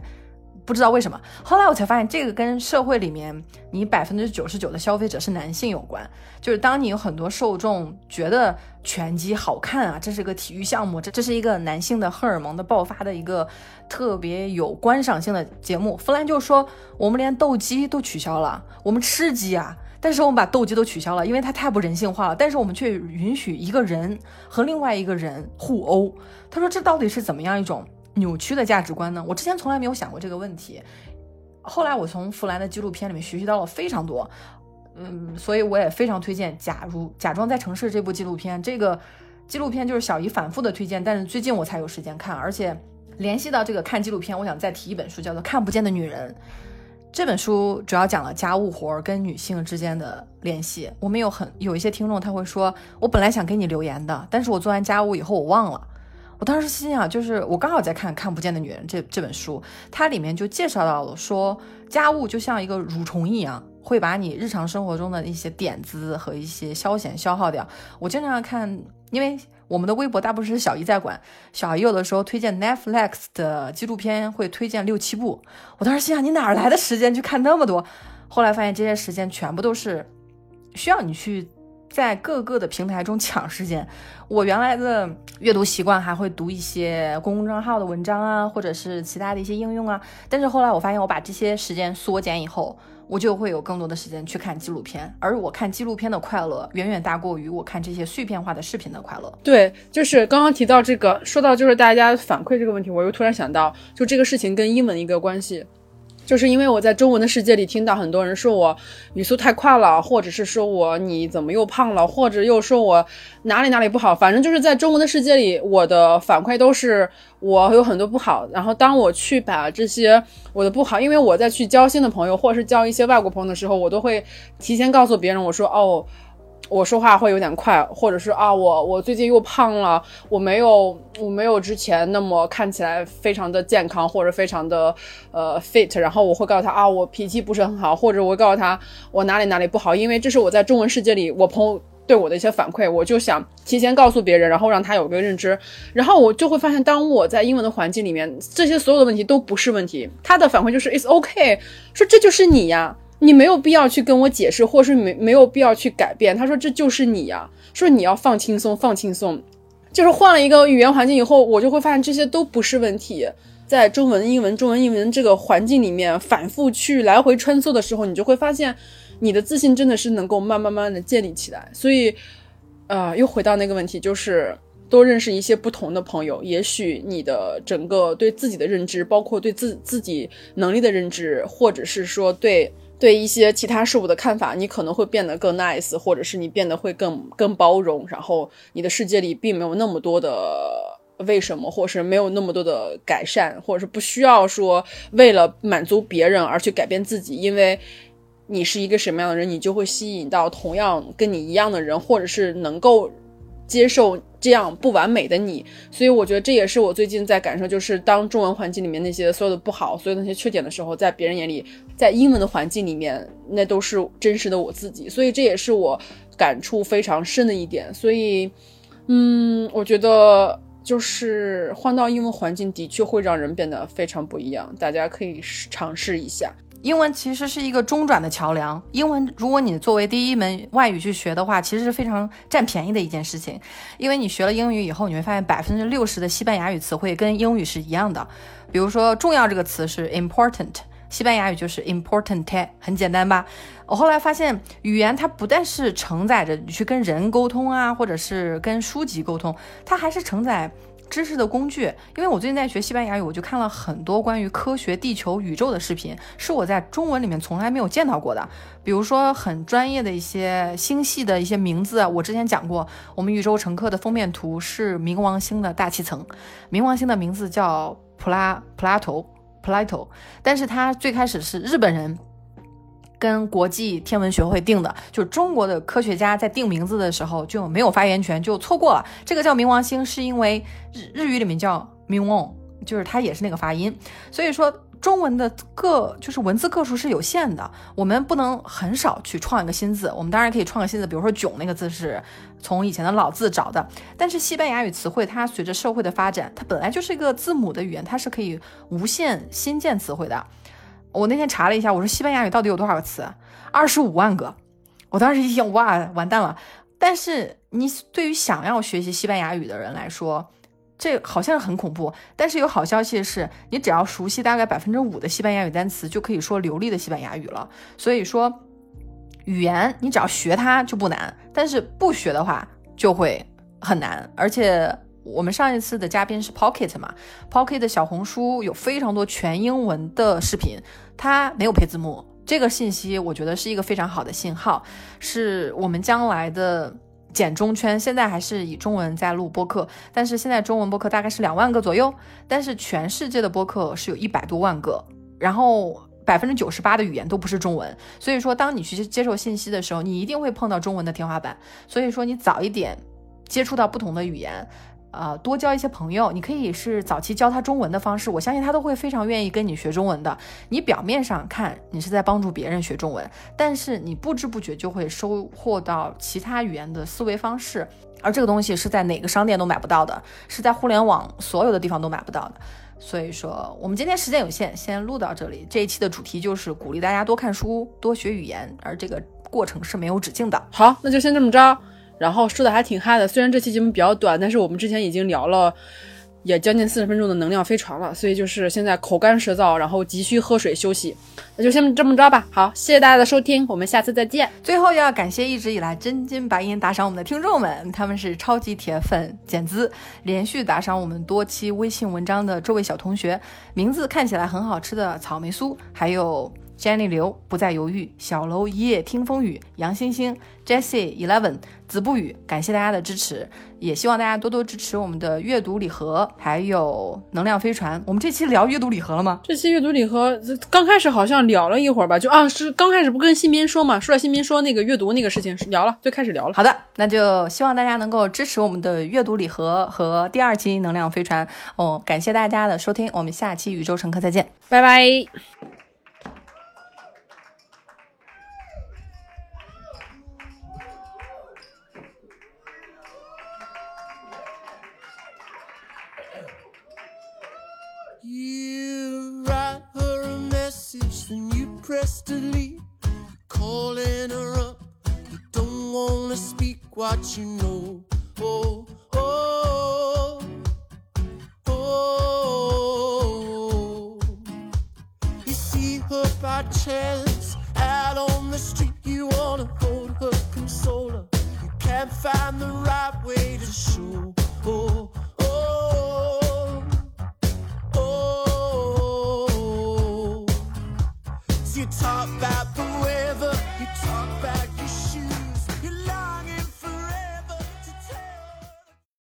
不知道为什么，后来我才发现，这个跟社会里面你百分之九十九的消费者是男性有关。就是当你有很多受众觉得拳击好看啊，这是个体育项目，这这是一个男性的荷尔蒙的爆发的一个特别有观赏性的节目。弗兰就说，我们连斗鸡都取消了，我们吃鸡啊，但是我们把斗鸡都取消了，因为它太不人性化了。但是我们却允许一个人和另外一个人互殴。他说，这到底是怎么样一种？扭曲的价值观呢？我之前从来没有想过这个问题，后来我从弗兰的纪录片里面学习到了非常多，嗯，所以我也非常推荐《假如假装在城市》这部纪录片。这个纪录片就是小姨反复的推荐，但是最近我才有时间看，而且联系到这个看纪录片，我想再提一本书，叫做《看不见的女人》。这本书主要讲了家务活跟女性之间的联系。我们有很有一些听众他会说，我本来想给你留言的，但是我做完家务以后我忘了。我当时心想，就是我刚好在看《看不见的女人》这这本书，它里面就介绍到了说，家务就像一个蠕虫一样，会把你日常生活中的一些点子和一些消遣消耗掉。我经常看，因为我们的微博大部分是小姨在管，小姨有的时候推荐 Netflix 的纪录片会推荐六七部，我当时心想，你哪来的时间去看那么多？后来发现这些时间全部都是需要你去。在各个的平台中抢时间，我原来的阅读习惯还会读一些公共账号的文章啊，或者是其他的一些应用啊。但是后来我发现，我把这些时间缩减以后，我就会有更多的时间去看纪录片，而我看纪录片的快乐远远大过于我看这些碎片化的视频的快乐。对，就是刚刚提到这个，说到就是大家反馈这个问题，我又突然想到，就这个事情跟英文一个关系。就是因为我在中文的世界里听到很多人说我语速太快了，或者是说我你怎么又胖了，或者又说我哪里哪里不好，反正就是在中文的世界里，我的反馈都是我有很多不好。然后当我去把这些我的不好，因为我在去交新的朋友，或者是交一些外国朋友的时候，我都会提前告诉别人，我说哦。我说话会有点快，或者是啊，我我最近又胖了，我没有我没有之前那么看起来非常的健康或者非常的呃 fit，然后我会告诉他啊，我脾气不是很好，或者我会告诉他我哪里哪里不好，因为这是我在中文世界里我朋友对我的一些反馈，我就想提前告诉别人，然后让他有个认知，然后我就会发现，当我在英文的环境里面，这些所有的问题都不是问题，他的反馈就是 it's okay，说这就是你呀。你没有必要去跟我解释，或是没没有必要去改变。他说这就是你呀，说你要放轻松，放轻松，就是换了一个语言环境以后，我就会发现这些都不是问题。在中文、英文、中文、英文这个环境里面反复去来回穿梭的时候，你就会发现你的自信真的是能够慢慢慢的建立起来。所以，呃，又回到那个问题，就是多认识一些不同的朋友，也许你的整个对自己的认知，包括对自自己能力的认知，或者是说对。对一些其他事物的看法，你可能会变得更 nice，或者是你变得会更更包容，然后你的世界里并没有那么多的为什么，或是没有那么多的改善，或者是不需要说为了满足别人而去改变自己，因为你是一个什么样的人，你就会吸引到同样跟你一样的人，或者是能够。接受这样不完美的你，所以我觉得这也是我最近在感受，就是当中文环境里面那些所有的不好、所有那些缺点的时候，在别人眼里，在英文的环境里面，那都是真实的我自己。所以这也是我感触非常深的一点。所以，嗯，我觉得就是换到英文环境，的确会让人变得非常不一样。大家可以尝试一下。英文其实是一个中转的桥梁。英文，如果你作为第一门外语去学的话，其实是非常占便宜的一件事情。因为你学了英语以后，你会发现百分之六十的西班牙语词汇跟英语是一样的。比如说，重要这个词是 important，西班牙语就是 important，很简单吧？我后来发现，语言它不但是承载着你去跟人沟通啊，或者是跟书籍沟通，它还是承载。知识的工具，因为我最近在学西班牙语，我就看了很多关于科学、地球、宇宙的视频，是我在中文里面从来没有见到过的。比如说很专业的一些星系的一些名字，我之前讲过，我们宇宙乘客的封面图是冥王星的大气层，冥王星的名字叫普拉普拉头 Plato，但是它最开始是日本人。跟国际天文学会定的，就是中国的科学家在定名字的时候就没有发言权，就错过了。这个叫冥王星，是因为日日语里面叫冥王，就是它也是那个发音。所以说中文的个就是文字个数是有限的，我们不能很少去创一个新字。我们当然可以创个新字，比如说“囧”那个字是从以前的老字找的。但是西班牙语词汇它随着社会的发展，它本来就是一个字母的语言，它是可以无限新建词汇的。我那天查了一下，我说西班牙语到底有多少个词？二十五万个。我当时一听，哇，完蛋了。但是你对于想要学习西班牙语的人来说，这好像很恐怖。但是有好消息的是，你只要熟悉大概百分之五的西班牙语单词，就可以说流利的西班牙语了。所以说，语言你只要学它就不难，但是不学的话就会很难，而且。我们上一次的嘉宾是 Pocket 嘛？Pocket 的小红书有非常多全英文的视频，它没有配字幕。这个信息我觉得是一个非常好的信号，是我们将来的简中圈。现在还是以中文在录播客，但是现在中文播客大概是两万个左右，但是全世界的播客是有一百多万个，然后百分之九十八的语言都不是中文。所以说，当你去接受信息的时候，你一定会碰到中文的天花板。所以说，你早一点接触到不同的语言。呃，多交一些朋友，你可以是早期教他中文的方式，我相信他都会非常愿意跟你学中文的。你表面上看你是在帮助别人学中文，但是你不知不觉就会收获到其他语言的思维方式，而这个东西是在哪个商店都买不到的，是在互联网所有的地方都买不到的。所以说，我们今天时间有限，先录到这里。这一期的主题就是鼓励大家多看书、多学语言，而这个过程是没有止境的。好，那就先这么着。然后说的还挺嗨的，虽然这期节目比较短，但是我们之前已经聊了也将近四十分钟的能量飞船了，所以就是现在口干舌燥，然后急需喝水休息，那就先这么着吧。好，谢谢大家的收听，我们下次再见。最后要感谢一直以来真金白银打赏我们的听众们，他们是超级铁粉简资，连续打赏我们多期微信文章的这位小同学，名字看起来很好吃的草莓酥，还有。Jenny 刘不再犹豫，小楼一夜听风雨，杨星星，Jessie Eleven，子不语，感谢大家的支持，也希望大家多多支持我们的阅读礼盒，还有能量飞船。我们这期聊阅读礼盒了吗？这期阅读礼盒刚开始好像聊了一会儿吧，就啊是刚开始不跟新民说嘛，说了新民说那个阅读那个事情聊了，就开始聊了。好的，那就希望大家能够支持我们的阅读礼盒和第二期能量飞船哦。感谢大家的收听，我们下期宇宙乘客再见，拜拜。Message, then you press delete. Calling her up, you don't wanna speak what you know. Oh, oh, oh. You see her by chance out on the street. You wanna hold her, console her. You can't find the right way to show. Oh, talk about